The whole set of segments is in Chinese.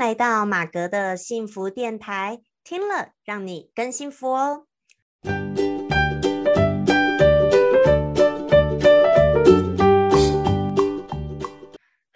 来到马格的幸福电台，听了让你更幸福哦。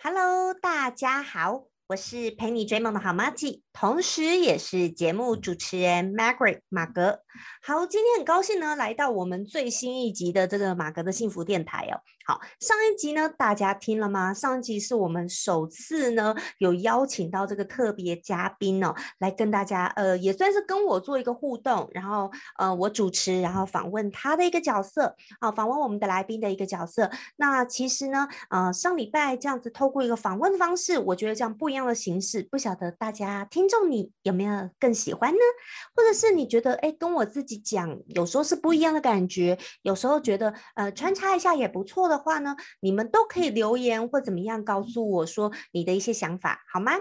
Hello，大家好，我是陪你追梦的好妈咪，同时也是节目主持人 Margaret 马格。好，今天很高兴呢，来到我们最新一集的这个马格的幸福电台哦。好，上一集呢，大家听了吗？上一集是我们首次呢有邀请到这个特别嘉宾哦，来跟大家呃也算是跟我做一个互动，然后呃我主持，然后访问他的一个角色啊，访问我们的来宾的一个角色。那其实呢，呃上礼拜这样子透过一个访问的方式，我觉得这样不样的形式，不晓得大家听众你有没有更喜欢呢？或者是你觉得哎跟我自己讲，有时候是不一样的感觉，有时候觉得呃穿插一下也不错的。的话呢，你们都可以留言或怎么样告诉我说你的一些想法，好吗？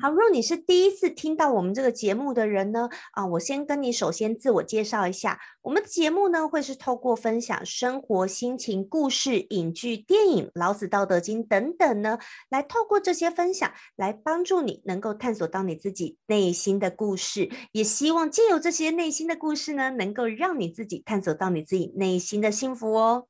好，如果你是第一次听到我们这个节目的人呢，啊，我先跟你首先自我介绍一下，我们节目呢会是透过分享生活、心情、故事、影剧、电影、老子、道德经等等呢，来透过这些分享来帮助你能够探索到你自己内心的故事，也希望借由这些内心的故事呢，能够让你自己探索到你自己内心的幸福哦。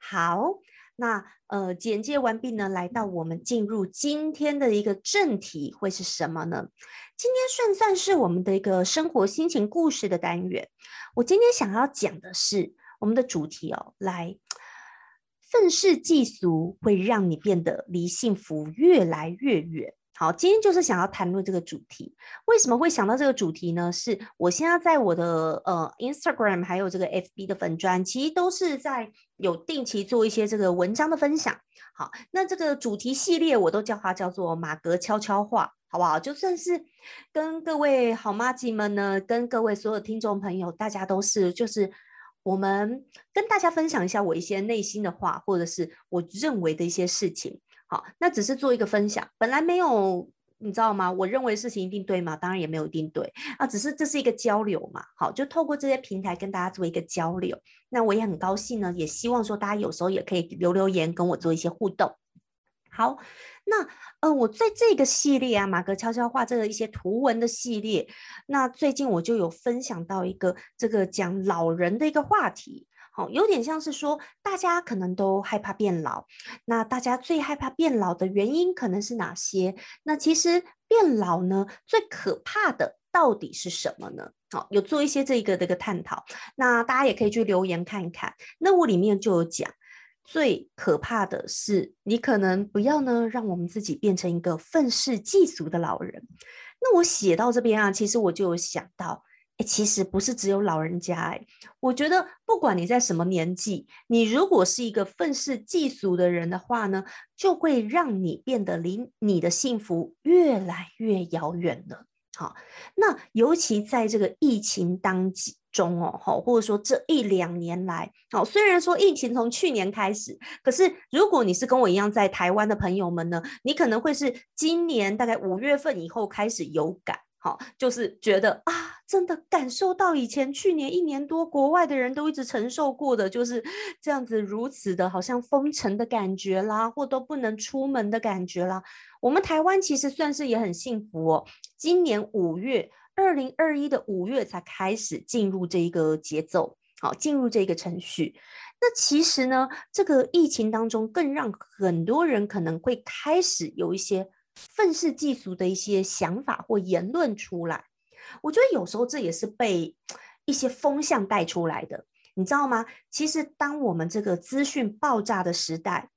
好，那呃，简介完毕呢，来到我们进入今天的一个正题会是什么呢？今天算算是我们的一个生活心情故事的单元。我今天想要讲的是我们的主题哦，来，愤世嫉俗会让你变得离幸福越来越远。好，今天就是想要谈论这个主题。为什么会想到这个主题呢？是我现在在我的呃 Instagram 还有这个 FB 的粉砖，其实都是在有定期做一些这个文章的分享。好，那这个主题系列我都叫它叫做马格悄悄话，好不好？就算是跟各位好妈鸡们呢，跟各位所有听众朋友，大家都是就是我们跟大家分享一下我一些内心的话，或者是我认为的一些事情。好，那只是做一个分享，本来没有，你知道吗？我认为事情一定对吗？当然也没有一定对啊，只是这是一个交流嘛。好，就透过这些平台跟大家做一个交流。那我也很高兴呢，也希望说大家有时候也可以留留言跟我做一些互动。好，那呃，我在这个系列啊，马格悄悄话这个一些图文的系列，那最近我就有分享到一个这个讲老人的一个话题。好，有点像是说，大家可能都害怕变老。那大家最害怕变老的原因可能是哪些？那其实变老呢，最可怕的到底是什么呢？好，有做一些这个这个探讨。那大家也可以去留言看一看。那我里面就有讲，最可怕的是你可能不要呢，让我们自己变成一个愤世嫉俗的老人。那我写到这边啊，其实我就有想到。其实不是只有老人家哎，我觉得不管你在什么年纪，你如果是一个愤世嫉俗的人的话呢，就会让你变得离你的幸福越来越遥远了。好，那尤其在这个疫情当中哦，或者说这一两年来，好，虽然说疫情从去年开始，可是如果你是跟我一样在台湾的朋友们呢，你可能会是今年大概五月份以后开始有感。好，就是觉得啊，真的感受到以前去年一年多国外的人都一直承受过的，就是这样子如此的，好像封城的感觉啦，或都不能出门的感觉啦。我们台湾其实算是也很幸福哦，今年五月，二零二一的五月才开始进入这一个节奏，好，进入这个程序。那其实呢，这个疫情当中，更让很多人可能会开始有一些。愤世嫉俗的一些想法或言论出来，我觉得有时候这也是被一些风向带出来的，你知道吗？其实当我们这个资讯爆炸的时代，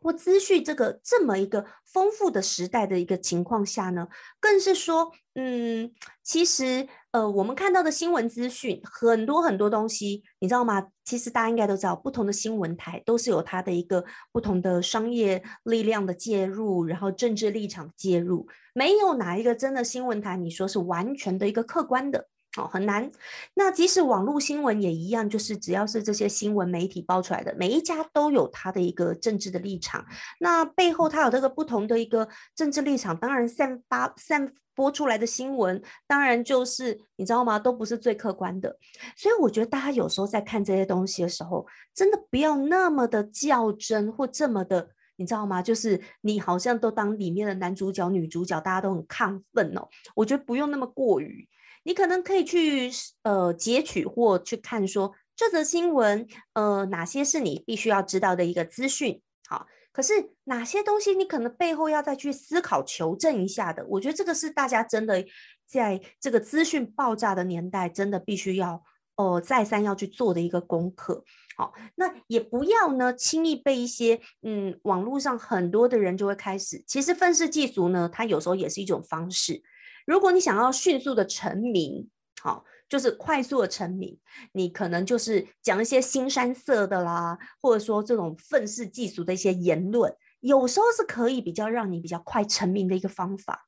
或资讯这个这么一个丰富的时代的一个情况下呢，更是说，嗯，其实。呃，我们看到的新闻资讯很多很多东西，你知道吗？其实大家应该都知道，不同的新闻台都是有它的一个不同的商业力量的介入，然后政治立场介入，没有哪一个真的新闻台，你说是完全的一个客观的。哦，很难。那即使网络新闻也一样，就是只要是这些新闻媒体爆出来的，每一家都有它的一个政治的立场。那背后它有这个不同的一个政治立场，当然散发散播出来的新闻，当然就是你知道吗？都不是最客观的。所以我觉得大家有时候在看这些东西的时候，真的不要那么的较真或这么的你知道吗？就是你好像都当里面的男主角、女主角，大家都很亢奋哦。我觉得不用那么过于，你可能可以去呃截取或去看说这则新闻，呃哪些是你必须要知道的一个资讯。好，可是哪些东西你可能背后要再去思考求证一下的？我觉得这个是大家真的在这个资讯爆炸的年代，真的必须要哦再三要去做的一个功课。好，那也不要呢轻易被一些嗯网络上很多的人就会开始，其实愤世嫉俗呢，它有时候也是一种方式。如果你想要迅速的成名，好，就是快速的成名，你可能就是讲一些新山色的啦，或者说这种愤世嫉俗的一些言论，有时候是可以比较让你比较快成名的一个方法。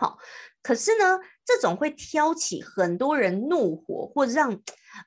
好，可是呢，这种会挑起很多人怒火，或者让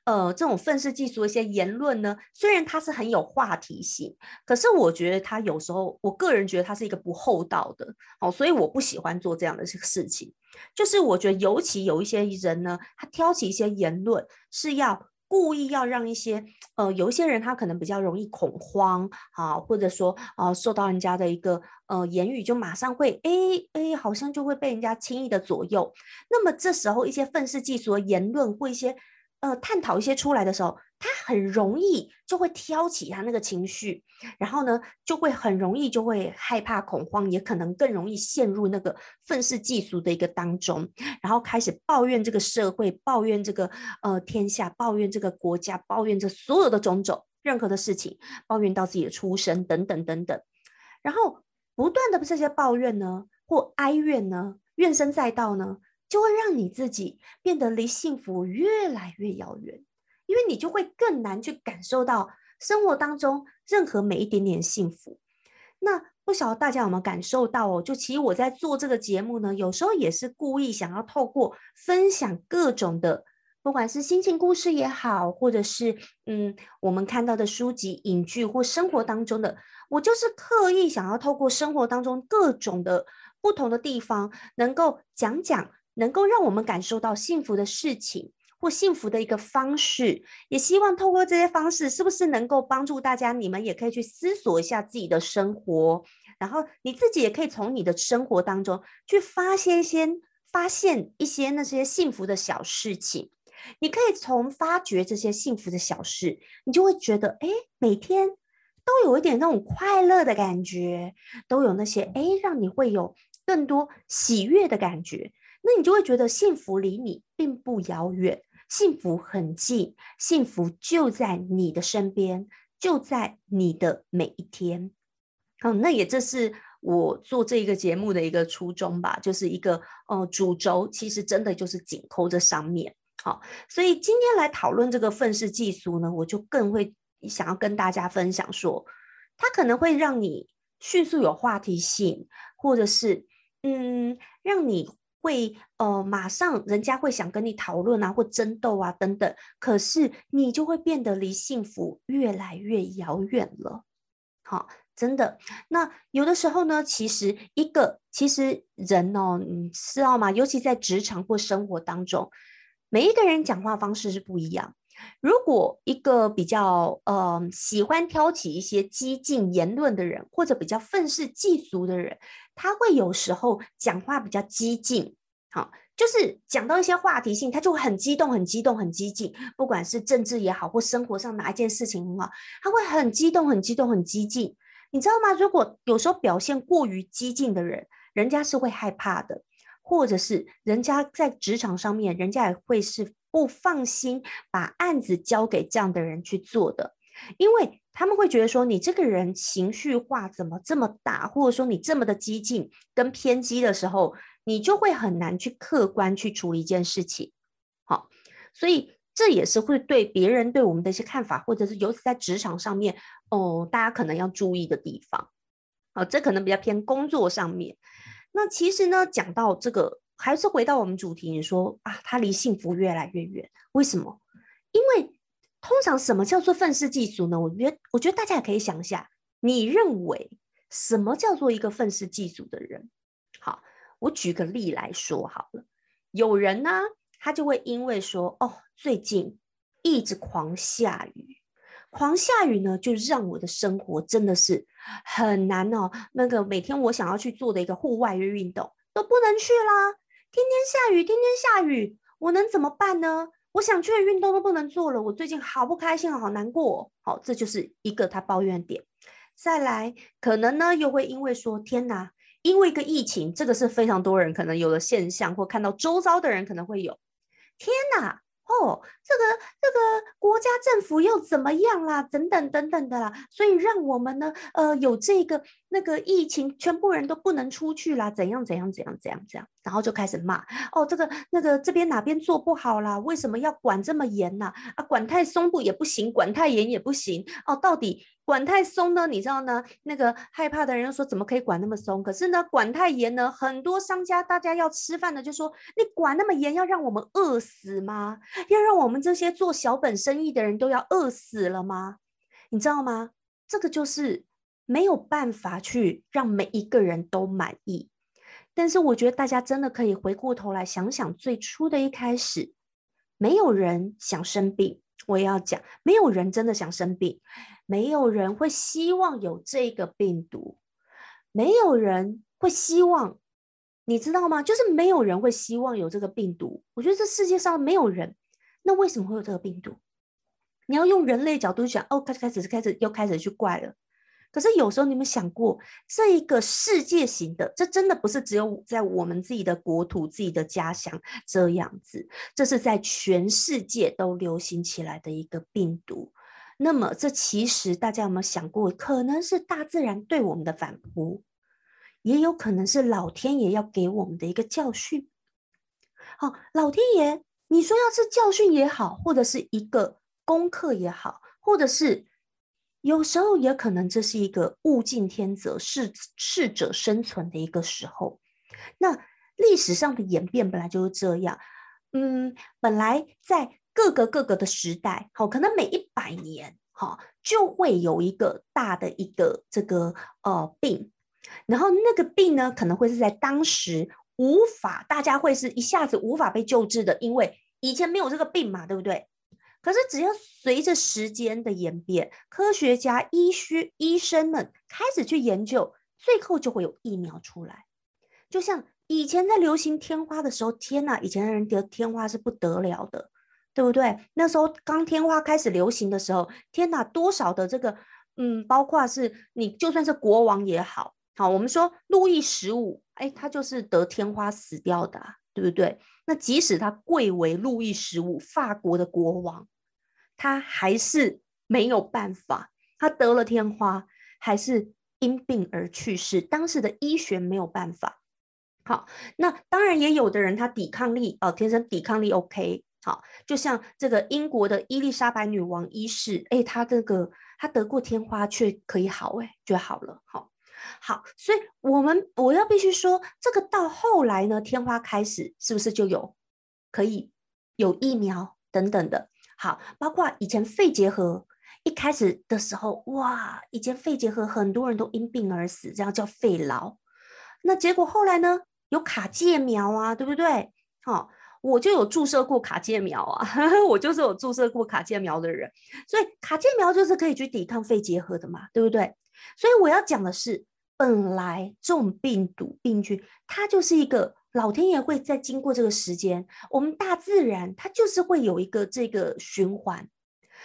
呃这种愤世嫉俗的一些言论呢，虽然它是很有话题性，可是我觉得它有时候，我个人觉得它是一个不厚道的。好，所以我不喜欢做这样的事情。就是我觉得，尤其有一些人呢，他挑起一些言论是要。故意要让一些呃，有一些人他可能比较容易恐慌啊，或者说啊，受到人家的一个呃言语，就马上会哎哎，好像就会被人家轻易的左右。那么这时候一些愤世嫉俗的言论或一些。呃，探讨一些出来的时候，他很容易就会挑起他那个情绪，然后呢，就会很容易就会害怕、恐慌，也可能更容易陷入那个愤世嫉俗的一个当中，然后开始抱怨这个社会，抱怨这个呃天下，抱怨这个国家，抱怨这所有的种种任何的事情，抱怨到自己的出身等等等等，然后不断的这些抱怨呢，或哀怨呢，怨声载道呢。就会让你自己变得离幸福越来越遥远，因为你就会更难去感受到生活当中任何每一点点幸福。那不晓得大家有没有感受到哦？就其实我在做这个节目呢，有时候也是故意想要透过分享各种的，不管是心情故事也好，或者是嗯我们看到的书籍、影剧或生活当中的，我就是刻意想要透过生活当中各种的不同的地方，能够讲讲。能够让我们感受到幸福的事情或幸福的一个方式，也希望透过这些方式，是不是能够帮助大家？你们也可以去思索一下自己的生活，然后你自己也可以从你的生活当中去发现一些、发现一些那些幸福的小事情。你可以从发掘这些幸福的小事，你就会觉得，哎，每天都有一点那种快乐的感觉，都有那些哎，让你会有更多喜悦的感觉。那你就会觉得幸福离你并不遥远，幸福很近，幸福就在你的身边，就在你的每一天。嗯，那也这是我做这一个节目的一个初衷吧，就是一个呃主轴，其实真的就是紧扣这上面。好，所以今天来讨论这个愤世嫉俗呢，我就更会想要跟大家分享说，它可能会让你迅速有话题性，或者是嗯，让你。会呃，马上人家会想跟你讨论啊，或争斗啊等等，可是你就会变得离幸福越来越遥远了。好，真的。那有的时候呢，其实一个其实人哦，你知道吗？尤其在职场或生活当中，每一个人讲话方式是不一样。如果一个比较呃喜欢挑起一些激进言论的人，或者比较愤世嫉俗的人，他会有时候讲话比较激进，好，就是讲到一些话题性，他就很激动、很激动、很激进，不管是政治也好，或生活上哪一件事情很好，他会很激动、很激动、很激进，你知道吗？如果有时候表现过于激进的人，人家是会害怕的，或者是人家在职场上面，人家也会是。不放心把案子交给这样的人去做的，因为他们会觉得说你这个人情绪化怎么这么大，或者说你这么的激进跟偏激的时候，你就会很难去客观去处理一件事情。好，所以这也是会对别人对我们的一些看法，或者是尤其在职场上面哦，大家可能要注意的地方。好，这可能比较偏工作上面。那其实呢，讲到这个。还是回到我们主题，你说啊，他离幸福越来越远，为什么？因为通常什么叫做愤世嫉俗呢？我觉得，我觉得大家也可以想一下，你认为什么叫做一个愤世嫉俗的人？好，我举个例来说好了。有人呢，他就会因为说，哦，最近一直狂下雨，狂下雨呢，就让我的生活真的是很难哦。那个每天我想要去做的一个户外运动都不能去啦，天天下雨，天天下雨，我能怎么办呢？我想去的运动都不能做了，我最近好不开心，好难过。好，这就是一个他抱怨点。再来，可能呢又会因为说，天哪，因为一个疫情，这个是非常多人可能有的现象，或看到周遭的人可能会有，天哪。哦，这个这个国家政府又怎么样啦？等等等等的啦，所以让我们呢，呃，有这个那个疫情，全部人都不能出去啦，怎样怎样怎样怎样怎样，然后就开始骂哦，这个那个这边哪边做不好啦？为什么要管这么严呢？啊，管太松不也不行，管太严也不行哦，到底？管太松呢，你知道呢？那个害怕的人又说怎么可以管那么松？可是呢，管太严呢，很多商家大家要吃饭的就说你管那么严，要让我们饿死吗？要让我们这些做小本生意的人都要饿死了吗？你知道吗？这个就是没有办法去让每一个人都满意。但是我觉得大家真的可以回过头来想想，最初的一开始，没有人想生病。我也要讲，没有人真的想生病。没有人会希望有这个病毒，没有人会希望，你知道吗？就是没有人会希望有这个病毒。我觉得这世界上没有人，那为什么会有这个病毒？你要用人类角度想，哦，开始开始开始又开始去怪了。可是有时候你们想过，这一个世界型的，这真的不是只有在我们自己的国土、自己的家乡这样子，这是在全世界都流行起来的一个病毒。那么，这其实大家有没有想过，可能是大自然对我们的反扑，也有可能是老天爷要给我们的一个教训。好，老天爷，你说要是教训也好，或者是一个功课也好，或者是有时候也可能这是一个物竞天择、适适者生存的一个时候。那历史上的演变本来就是这样，嗯，本来在。各个各个的时代，好，可能每一百年，哈，就会有一个大的一个这个呃病，然后那个病呢，可能会是在当时无法，大家会是一下子无法被救治的，因为以前没有这个病嘛，对不对？可是只要随着时间的演变，科学家、医学医生们开始去研究，最后就会有疫苗出来。就像以前在流行天花的时候，天呐，以前的人得天花是不得了的。对不对？那时候刚天花开始流行的时候，天哪，多少的这个，嗯，包括是你就算是国王也好，好，我们说路易十五，哎，他就是得天花死掉的，对不对？那即使他贵为路易十五，法国的国王，他还是没有办法，他得了天花，还是因病而去世。当时的医学没有办法。好，那当然也有的人他抵抗力哦，天生抵抗力 OK。好，就像这个英国的伊丽莎白女王一世，哎，她这个她得过天花却可以好，哎，就好了。好，好，所以我们我要必须说，这个到后来呢，天花开始是不是就有可以有疫苗等等的？好，包括以前肺结核一开始的时候，哇，以前肺结核很多人都因病而死，这样叫肺痨。那结果后来呢，有卡介苗啊，对不对？好。我就有注射过卡介苗啊，我就是有注射过卡介苗的人，所以卡介苗就是可以去抵抗肺结核的嘛，对不对？所以我要讲的是，本来这种病毒病菌，它就是一个老天爷会在经过这个时间，我们大自然它就是会有一个这个循环。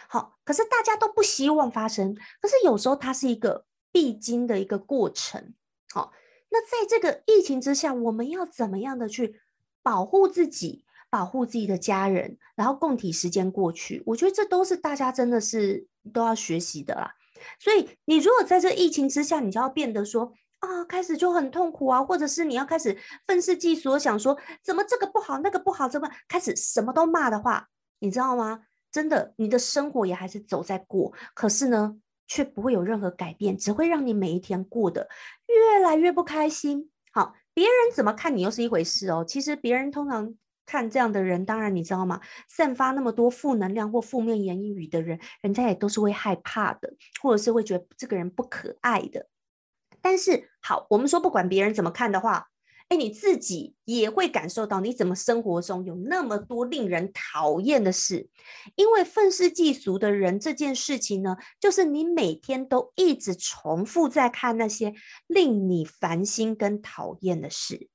好，可是大家都不希望发生，可是有时候它是一个必经的一个过程。好，那在这个疫情之下，我们要怎么样的去保护自己？保护自己的家人，然后共体时间过去，我觉得这都是大家真的是都要学习的啦。所以你如果在这疫情之下，你就要变得说啊，开始就很痛苦啊，或者是你要开始愤世嫉俗，想说怎么这个不好，那个不好，怎么开始什么都骂的话，你知道吗？真的，你的生活也还是走在过，可是呢，却不会有任何改变，只会让你每一天过得越来越不开心。好，别人怎么看你又是一回事哦。其实别人通常。看这样的人，当然你知道吗？散发那么多负能量或负面言语的人，人家也都是会害怕的，或者是会觉得这个人不可爱的。但是好，我们说不管别人怎么看的话，哎，你自己也会感受到，你怎么生活中有那么多令人讨厌的事？因为愤世嫉俗的人这件事情呢，就是你每天都一直重复在看那些令你烦心跟讨厌的事。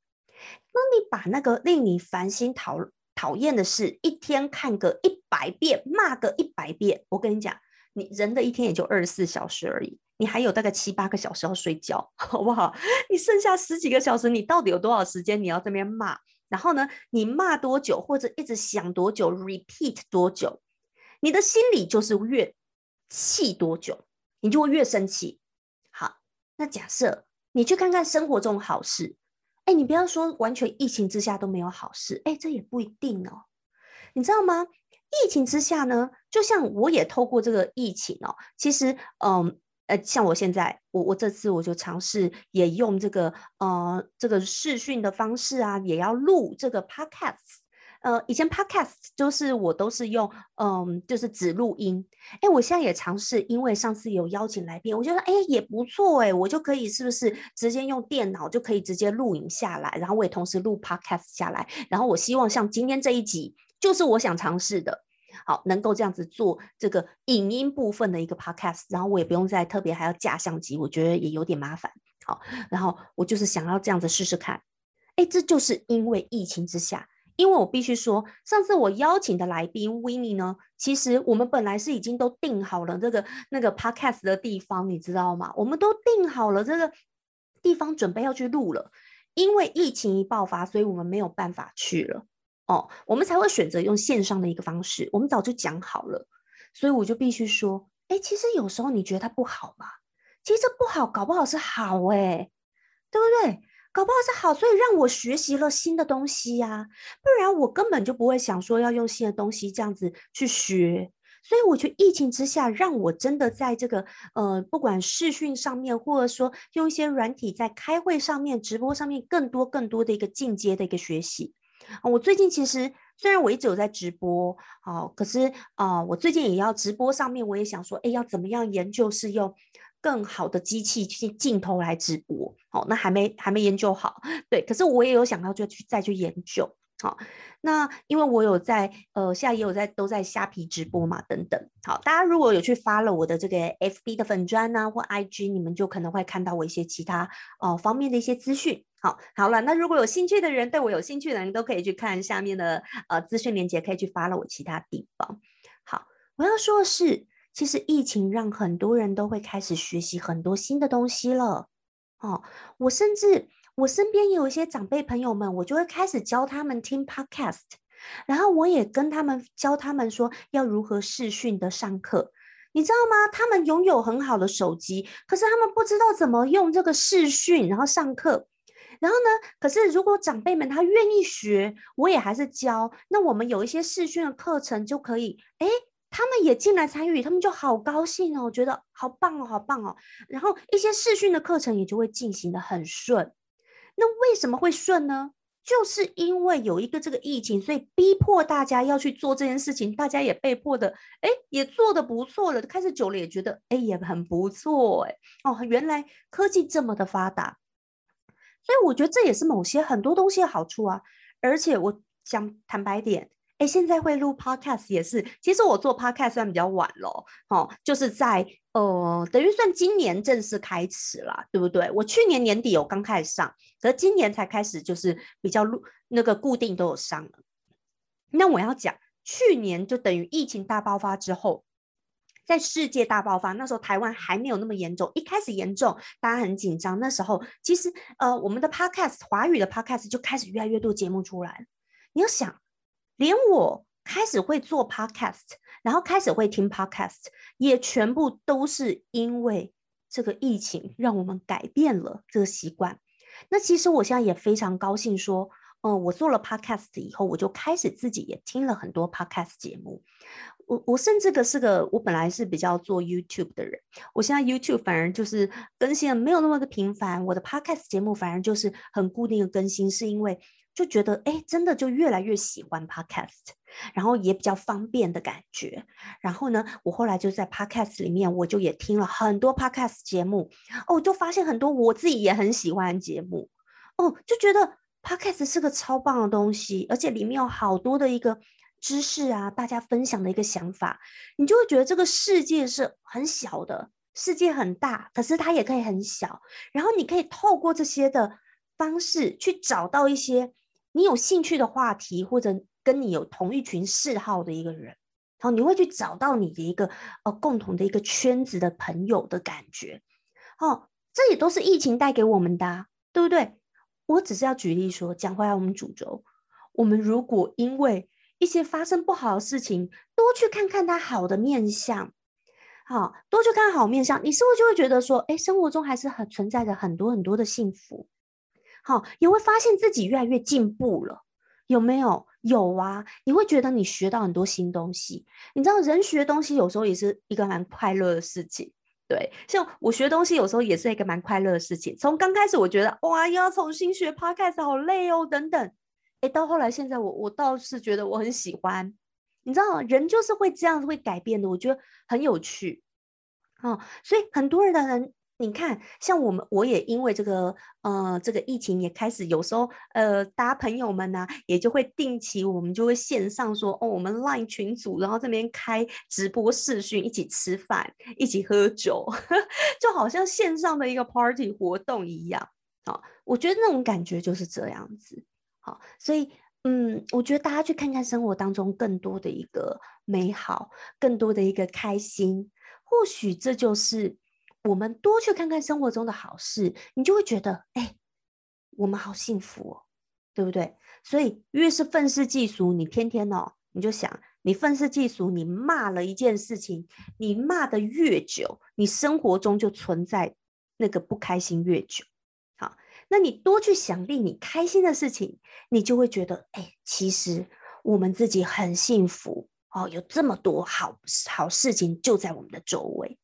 当你把那个令你烦心讨讨厌的事一天看个一百遍，骂个一百遍，我跟你讲，你人的一天也就二十四小时而已。你还有大概七八个小时要睡觉，好不好？你剩下十几个小时，你到底有多少时间你要这边骂？然后呢，你骂多久，或者一直想多久，repeat 多久，你的心里就是越气多久，你就会越生气。好，那假设你去看看生活中好事，哎，你不要说完全疫情之下都没有好事，哎，这也不一定哦。你知道吗？疫情之下呢，就像我也透过这个疫情哦，其实，嗯。呃，像我现在，我我这次我就尝试也用这个呃这个视讯的方式啊，也要录这个 podcast。呃，以前 podcast 就是我都是用嗯，就是只录音。哎，我现在也尝试，因为上次有邀请来宾，我觉得哎也不错哎，我就可以是不是直接用电脑就可以直接录影下来，然后我也同时录 podcast 下来。然后我希望像今天这一集，就是我想尝试的。好，能够这样子做这个影音部分的一个 podcast，然后我也不用再特别还要架相机，我觉得也有点麻烦。好，然后我就是想要这样子试试看。哎，这就是因为疫情之下，因为我必须说，上次我邀请的来宾 w i n n i e 呢，其实我们本来是已经都定好了这个那个 podcast 的地方，你知道吗？我们都定好了这个地方，准备要去录了。因为疫情一爆发，所以我们没有办法去了。哦，我们才会选择用线上的一个方式。我们早就讲好了，所以我就必须说，哎，其实有时候你觉得它不好嘛，其实这不好，搞不好是好，哎，对不对？搞不好是好，所以让我学习了新的东西呀，不然我根本就不会想说要用新的东西这样子去学。所以我觉得疫情之下，让我真的在这个呃，不管视讯上面，或者说用一些软体在开会上面、直播上面，更多更多的一个进阶的一个学习。我最近其实虽然我一直有在直播，哦，可是啊，我最近也要直播上面，我也想说，哎，要怎么样研究是用更好的机器去镜头来直播，好，那还没还没研究好，对，可是我也有想要就去再去研究。好，那因为我有在呃，现在也有在都在虾皮直播嘛，等等。好，大家如果有去发了我的这个 FB 的粉砖呐，或 IG，你们就可能会看到我一些其他哦方面的一些资讯。好，好了，那如果有兴趣的人，对我有兴趣的人都可以去看下面的呃资讯链接，可以去发了我其他地方。好，我要说的是，其实疫情让很多人都会开始学习很多新的东西了。哦，我甚至。我身边也有一些长辈朋友们，我就会开始教他们听 podcast，然后我也跟他们教他们说要如何视讯的上课，你知道吗？他们拥有很好的手机，可是他们不知道怎么用这个视讯，然后上课。然后呢？可是如果长辈们他愿意学，我也还是教。那我们有一些视讯的课程就可以，哎，他们也进来参与，他们就好高兴哦，觉得好棒哦，好棒哦。然后一些视讯的课程也就会进行的很顺。那为什么会顺呢？就是因为有一个这个疫情，所以逼迫大家要去做这件事情，大家也被迫的，哎，也做的不错了。开始久了也觉得，哎，也很不错，哎，哦，原来科技这么的发达，所以我觉得这也是某些很多东西的好处啊。而且我想坦白点。哎，现在会录 podcast 也是，其实我做 podcast 算比较晚咯，哦，就是在呃，等于算今年正式开始了，对不对？我去年年底有刚开始上，可是今年才开始，就是比较录那个固定都有上了。那我要讲，去年就等于疫情大爆发之后，在世界大爆发那时候，台湾还没有那么严重，一开始严重，大家很紧张。那时候其实呃，我们的 podcast 华语的 podcast 就开始越来越多节目出来，你要想。连我开始会做 podcast，然后开始会听 podcast，也全部都是因为这个疫情让我们改变了这个习惯。那其实我现在也非常高兴，说，嗯，我做了 podcast 以后，我就开始自己也听了很多 podcast 节目。我我甚至个是个，我本来是比较做 YouTube 的人，我现在 YouTube 反而就是更新的没有那么的频繁，我的 podcast 节目反而就是很固定的更新，是因为。就觉得哎，真的就越来越喜欢 podcast，然后也比较方便的感觉。然后呢，我后来就在 podcast 里面，我就也听了很多 podcast 节目哦，就发现很多我自己也很喜欢节目哦，就觉得 Podcast 是个超棒的东西，而且里面有好多的一个知识啊，大家分享的一个想法，你就会觉得这个世界是很小的，世界很大，可是它也可以很小。然后你可以透过这些的方式去找到一些你有兴趣的话题，或者跟你有同一群嗜好的一个人，然后你会去找到你的一个呃共同的一个圈子的朋友的感觉。哦，这也都是疫情带给我们的，对不对？我只是要举例说，讲回来我们主轴，我们如果因为一些发生不好的事情，多去看看它好的面相，好多去看好面相，你是不是就会觉得说，哎，生活中还是很存在着很多很多的幸福，好，也会发现自己越来越进步了，有没有？有啊，你会觉得你学到很多新东西，你知道人学东西有时候也是一个蛮快乐的事情。对，像我学东西有时候也是一个蛮快乐的事情。从刚开始我觉得哇，又要重新学 podcast 好累哦，等等。哎，到后来现在我我倒是觉得我很喜欢。你知道，人就是会这样会改变的，我觉得很有趣。哦，所以很多人的人。你看，像我们，我也因为这个，呃，这个疫情也开始，有时候，呃，大家朋友们呢，也就会定期，我们就会线上说，哦，我们 Line 群组，然后这边开直播视讯，一起吃饭，一起喝酒，就好像线上的一个 party 活动一样。好，我觉得那种感觉就是这样子。好，所以，嗯，我觉得大家去看看生活当中更多的一个美好，更多的一个开心，或许这就是。我们多去看看生活中的好事，你就会觉得，哎，我们好幸福哦，对不对？所以越是愤世嫉俗，你天天哦，你就想，你愤世嫉俗，你骂了一件事情，你骂的越久，你生活中就存在那个不开心越久。好，那你多去想令你开心的事情，你就会觉得，哎，其实我们自己很幸福哦，有这么多好好事情就在我们的周围。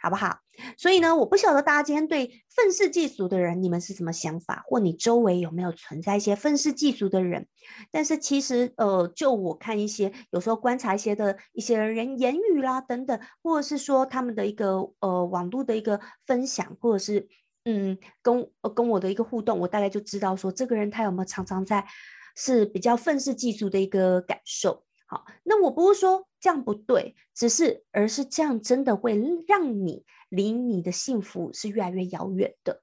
好不好？所以呢，我不晓得大家今天对愤世嫉俗的人，你们是什么想法？或你周围有没有存在一些愤世嫉俗的人？但是其实，呃，就我看一些，有时候观察一些的一些人言语啦等等，或者是说他们的一个呃网络的一个分享，或者是嗯跟跟我的一个互动，我大概就知道说这个人他有没有常常在是比较愤世嫉俗的一个感受。好，那我不是说这样不对，只是而是这样真的会让你离你的幸福是越来越遥远的。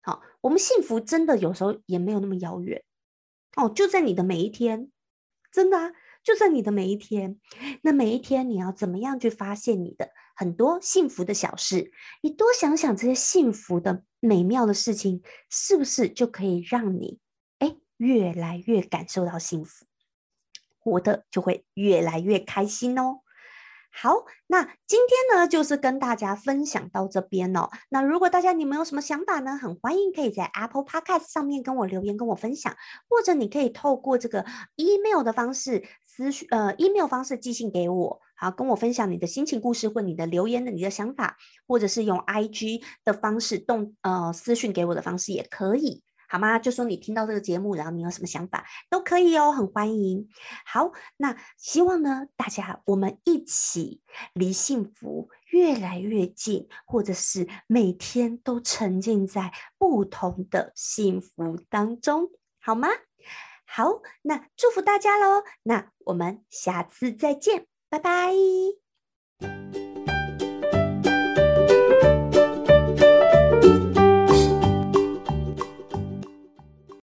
好，我们幸福真的有时候也没有那么遥远哦，就在你的每一天，真的啊，就在你的每一天。那每一天你要怎么样去发现你的很多幸福的小事？你多想想这些幸福的美妙的事情，是不是就可以让你哎越来越感受到幸福？活的就会越来越开心哦。好，那今天呢，就是跟大家分享到这边哦。那如果大家你们有什么想法呢，很欢迎可以在 Apple Podcast 上面跟我留言，跟我分享，或者你可以透过这个 email 的方式私讯，呃，email 方式寄信给我，好，跟我分享你的心情故事或你的留言的你的想法，或者是用 IG 的方式动呃私讯给我的方式也可以。好吗？就说你听到这个节目，然后你有什么想法都可以哦，很欢迎。好，那希望呢，大家我们一起离幸福越来越近，或者是每天都沉浸在不同的幸福当中，好吗？好，那祝福大家喽。那我们下次再见，拜拜。